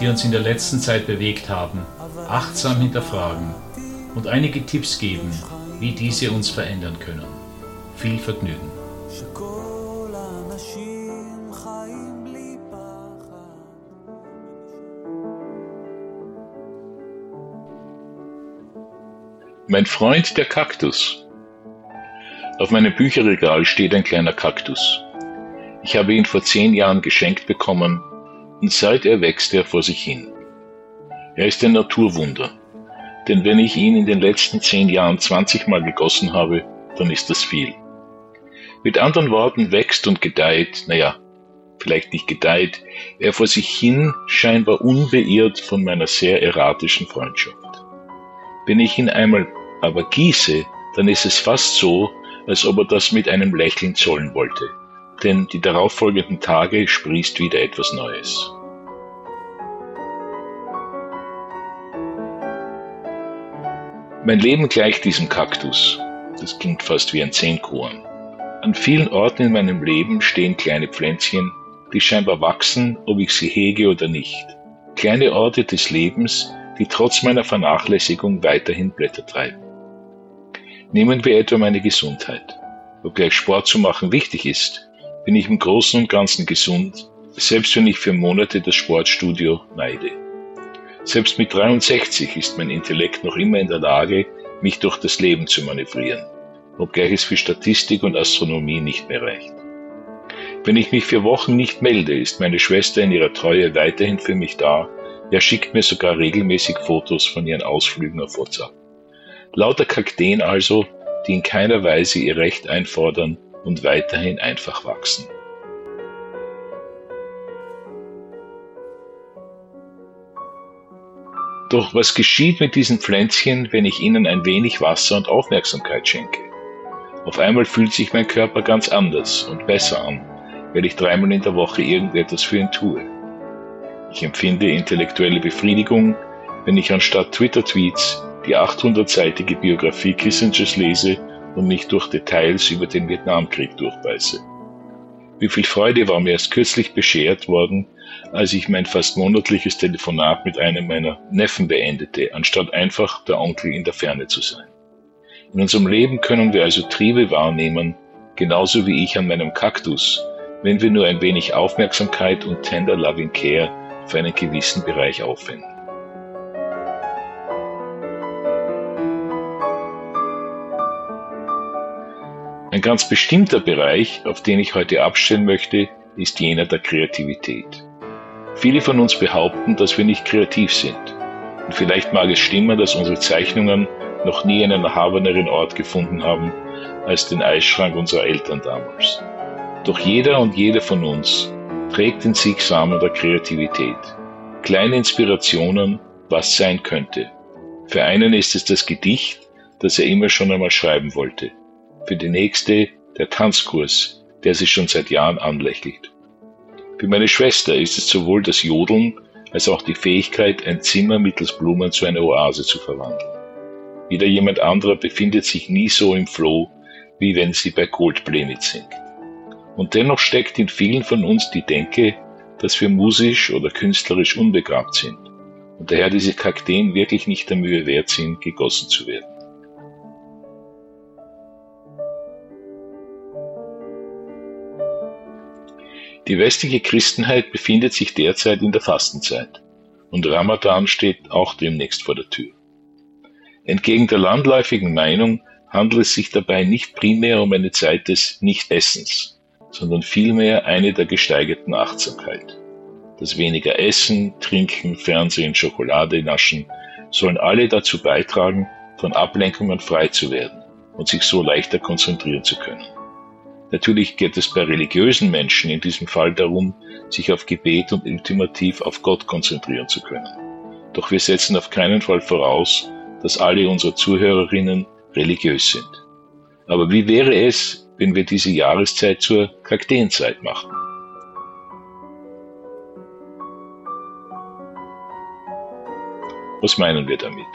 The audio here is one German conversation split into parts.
die uns in der letzten Zeit bewegt haben, achtsam hinterfragen und einige Tipps geben, wie diese uns verändern können. Viel Vergnügen. Mein Freund der Kaktus. Auf meinem Bücherregal steht ein kleiner Kaktus. Ich habe ihn vor zehn Jahren geschenkt bekommen und seit er wächst er vor sich hin. Er ist ein Naturwunder, denn wenn ich ihn in den letzten zehn Jahren 20 Mal gegossen habe, dann ist das viel. Mit anderen Worten wächst und gedeiht, naja, vielleicht nicht gedeiht, er vor sich hin scheinbar unbeirrt von meiner sehr erratischen Freundschaft. Wenn ich ihn einmal aber gieße, dann ist es fast so, als ob er das mit einem Lächeln zollen wollte denn die darauffolgenden Tage sprießt wieder etwas Neues. Mein Leben gleicht diesem Kaktus. Das klingt fast wie ein Zehnkorn. An vielen Orten in meinem Leben stehen kleine Pflänzchen, die scheinbar wachsen, ob ich sie hege oder nicht. Kleine Orte des Lebens, die trotz meiner Vernachlässigung weiterhin Blätter treiben. Nehmen wir etwa meine Gesundheit. Obgleich Sport zu machen wichtig ist, bin ich im Großen und Ganzen gesund, selbst wenn ich für Monate das Sportstudio meide. Selbst mit 63 ist mein Intellekt noch immer in der Lage, mich durch das Leben zu manövrieren, obgleich es für Statistik und Astronomie nicht mehr reicht. Wenn ich mich für Wochen nicht melde, ist meine Schwester in ihrer Treue weiterhin für mich da, ja schickt mir sogar regelmäßig Fotos von ihren Ausflügen auf WhatsApp. Lauter Kakteen also, die in keiner Weise ihr Recht einfordern, und weiterhin einfach wachsen. Doch was geschieht mit diesen Pflänzchen, wenn ich ihnen ein wenig Wasser und Aufmerksamkeit schenke? Auf einmal fühlt sich mein Körper ganz anders und besser an, weil ich dreimal in der Woche irgendetwas für ihn tue. Ich empfinde intellektuelle Befriedigung, wenn ich anstatt Twitter-Tweets die 800-seitige Biografie Kissingers lese und mich durch Details über den Vietnamkrieg durchbeiße. Wie viel Freude war mir erst kürzlich beschert worden, als ich mein fast monatliches Telefonat mit einem meiner Neffen beendete, anstatt einfach der Onkel in der Ferne zu sein. In unserem Leben können wir also Triebe wahrnehmen, genauso wie ich an meinem Kaktus, wenn wir nur ein wenig Aufmerksamkeit und tender loving care für einen gewissen Bereich aufwenden. Ein ganz bestimmter Bereich, auf den ich heute abstellen möchte, ist jener der Kreativität. Viele von uns behaupten, dass wir nicht kreativ sind. Und vielleicht mag es stimmen, dass unsere Zeichnungen noch nie einen erhabeneren Ort gefunden haben als den Eisschrank unserer Eltern damals. Doch jeder und jede von uns trägt in sich Samen der Kreativität. Kleine Inspirationen, was sein könnte. Für einen ist es das Gedicht, das er immer schon einmal schreiben wollte für die nächste der Tanzkurs, der sie schon seit Jahren anlächelt. Für meine Schwester ist es sowohl das Jodeln als auch die Fähigkeit, ein Zimmer mittels Blumen zu einer Oase zu verwandeln. Wieder jemand anderer befindet sich nie so im Flow, wie wenn sie bei Coldplay mitsingt. Und dennoch steckt in vielen von uns die Denke, dass wir musisch oder künstlerisch unbegabt sind und daher diese Kakteen wirklich nicht der Mühe wert sind, gegossen zu werden. Die westliche Christenheit befindet sich derzeit in der Fastenzeit und Ramadan steht auch demnächst vor der Tür. Entgegen der landläufigen Meinung handelt es sich dabei nicht primär um eine Zeit des Nichtessens, sondern vielmehr eine der gesteigerten Achtsamkeit. Das weniger Essen, Trinken, Fernsehen, Schokolade naschen sollen alle dazu beitragen, von Ablenkungen frei zu werden und sich so leichter konzentrieren zu können. Natürlich geht es bei religiösen Menschen in diesem Fall darum, sich auf Gebet und ultimativ auf Gott konzentrieren zu können. Doch wir setzen auf keinen Fall voraus, dass alle unsere Zuhörerinnen religiös sind. Aber wie wäre es, wenn wir diese Jahreszeit zur Kakteenzeit machen? Was meinen wir damit?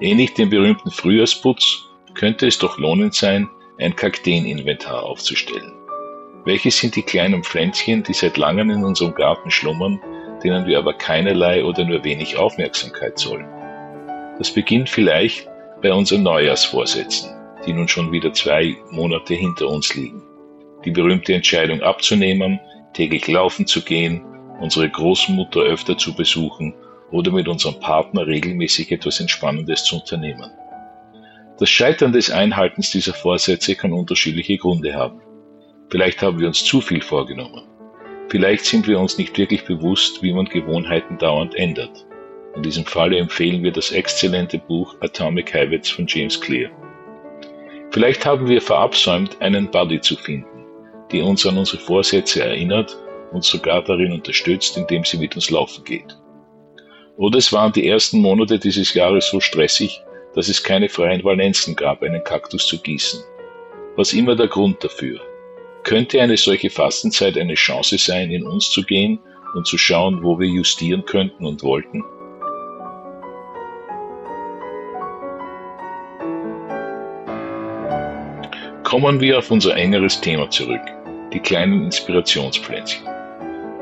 Ähnlich dem berühmten Frühjahrsputz könnte es doch lohnend sein, ein Kakteeninventar aufzustellen. Welches sind die kleinen Pflänzchen, die seit langem in unserem Garten schlummern, denen wir aber keinerlei oder nur wenig Aufmerksamkeit zollen? Das beginnt vielleicht bei unseren Neujahrsvorsätzen, die nun schon wieder zwei Monate hinter uns liegen. Die berühmte Entscheidung abzunehmen, täglich laufen zu gehen, unsere Großmutter öfter zu besuchen oder mit unserem Partner regelmäßig etwas Entspannendes zu unternehmen. Das Scheitern des Einhaltens dieser Vorsätze kann unterschiedliche Gründe haben. Vielleicht haben wir uns zu viel vorgenommen. Vielleicht sind wir uns nicht wirklich bewusst, wie man Gewohnheiten dauernd ändert. In diesem Falle empfehlen wir das exzellente Buch Atomic Habits von James Clear. Vielleicht haben wir verabsäumt, einen Buddy zu finden, die uns an unsere Vorsätze erinnert und sogar darin unterstützt, indem sie mit uns laufen geht. Oder es waren die ersten Monate dieses Jahres so stressig, dass es keine freien Valenzen gab, einen Kaktus zu gießen. Was immer der Grund dafür. Könnte eine solche Fastenzeit eine Chance sein, in uns zu gehen und zu schauen, wo wir justieren könnten und wollten? Kommen wir auf unser engeres Thema zurück, die kleinen Inspirationspflänzchen.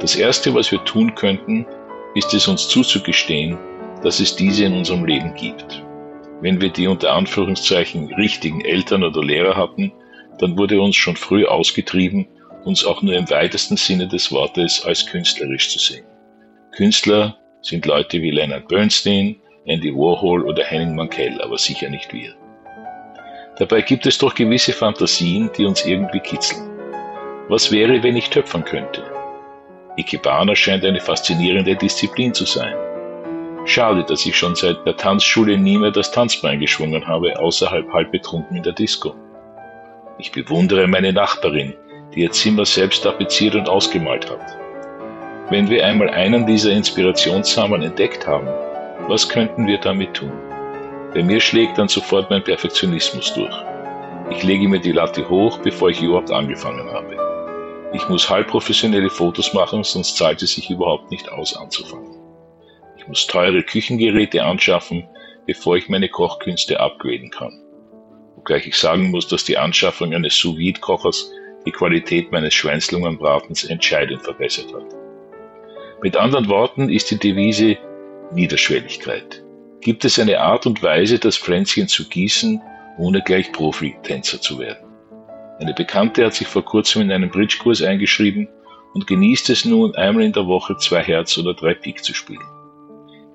Das Erste, was wir tun könnten, ist es uns zuzugestehen, dass es diese in unserem Leben gibt. Wenn wir die unter Anführungszeichen richtigen Eltern oder Lehrer hatten, dann wurde uns schon früh ausgetrieben, uns auch nur im weitesten Sinne des Wortes als künstlerisch zu sehen. Künstler sind Leute wie Leonard Bernstein, Andy Warhol oder Henning Mankell, aber sicher nicht wir. Dabei gibt es doch gewisse Fantasien, die uns irgendwie kitzeln. Was wäre, wenn ich töpfern könnte? Ikebana scheint eine faszinierende Disziplin zu sein. Schade, dass ich schon seit der Tanzschule nie mehr das Tanzbein geschwungen habe, außerhalb halb betrunken in der Disco. Ich bewundere meine Nachbarin, die ihr Zimmer selbst tapeziert und ausgemalt hat. Wenn wir einmal einen dieser Inspirationssamen entdeckt haben, was könnten wir damit tun? Bei mir schlägt dann sofort mein Perfektionismus durch. Ich lege mir die Latte hoch, bevor ich überhaupt angefangen habe. Ich muss halbprofessionelle Fotos machen, sonst zahlt es sich überhaupt nicht aus anzufangen. Ich muss teure Küchengeräte anschaffen, bevor ich meine Kochkünste upgraden kann. Obgleich ich sagen muss, dass die Anschaffung eines sous kochers die Qualität meines Schweinslungenbratens entscheidend verbessert hat. Mit anderen Worten ist die Devise Niederschwelligkeit. Gibt es eine Art und Weise, das Pflänzchen zu gießen, ohne gleich Profitänzer zu werden? Eine Bekannte hat sich vor kurzem in einen Bridge-Kurs eingeschrieben und genießt es nun, einmal in der Woche zwei Herz oder drei Pik zu spielen.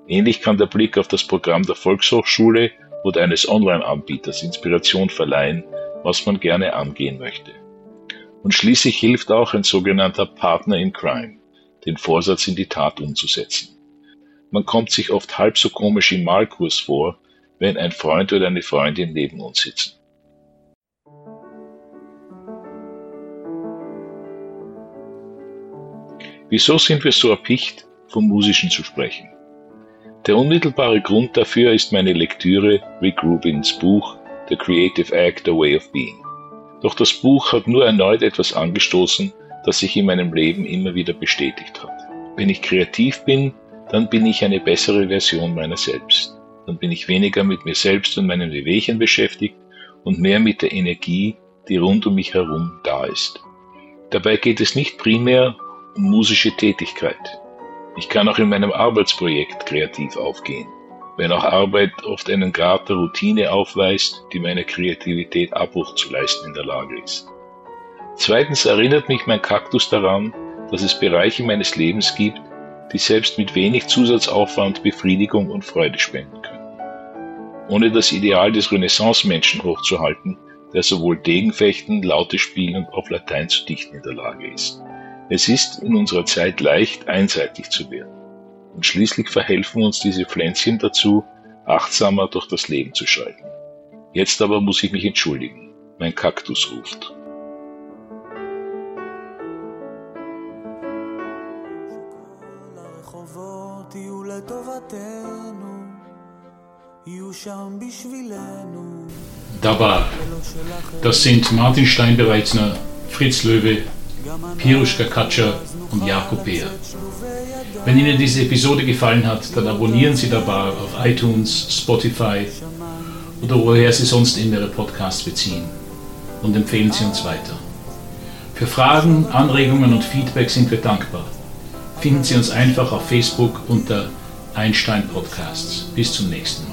Ähnlich kann der Blick auf das Programm der Volkshochschule oder eines Online-Anbieters Inspiration verleihen, was man gerne angehen möchte. Und schließlich hilft auch ein sogenannter Partner in Crime, den Vorsatz in die Tat umzusetzen. Man kommt sich oft halb so komisch im Malkurs vor, wenn ein Freund oder eine Freundin neben uns sitzen. Wieso sind wir so erpicht, vom Musischen zu sprechen? Der unmittelbare Grund dafür ist meine Lektüre Rick Rubins Buch The Creative Act, A Way of Being. Doch das Buch hat nur erneut etwas angestoßen, das sich in meinem Leben immer wieder bestätigt hat. Wenn ich kreativ bin, dann bin ich eine bessere Version meiner selbst. Dann bin ich weniger mit mir selbst und meinen Wehwehchen beschäftigt und mehr mit der Energie, die rund um mich herum da ist. Dabei geht es nicht primär musische Tätigkeit. Ich kann auch in meinem Arbeitsprojekt kreativ aufgehen, wenn auch Arbeit oft einen Grad der Routine aufweist, die meiner Kreativität Abbruch zu leisten in der Lage ist. Zweitens erinnert mich mein Kaktus daran, dass es Bereiche meines Lebens gibt, die selbst mit wenig Zusatzaufwand Befriedigung und Freude spenden können. Ohne das Ideal des Renaissance-Menschen hochzuhalten, der sowohl Degenfechten, Laute spielen und auf Latein zu dichten in der Lage ist. Es ist in unserer Zeit leicht, einseitig zu werden. Und schließlich verhelfen uns diese Pflänzchen dazu, achtsamer durch das Leben zu schreiten. Jetzt aber muss ich mich entschuldigen. Mein Kaktus ruft. Da. Das sind Martin Steinbereitner, Fritz Löwe, Piruschka Katscher und Jakob Beer. Wenn Ihnen diese Episode gefallen hat, dann abonnieren Sie Dabar auf iTunes, Spotify oder woher Sie sonst immer Ihre Podcasts beziehen und empfehlen Sie uns weiter. Für Fragen, Anregungen und Feedback sind wir dankbar. Finden Sie uns einfach auf Facebook unter Einstein Podcasts. Bis zum nächsten Mal.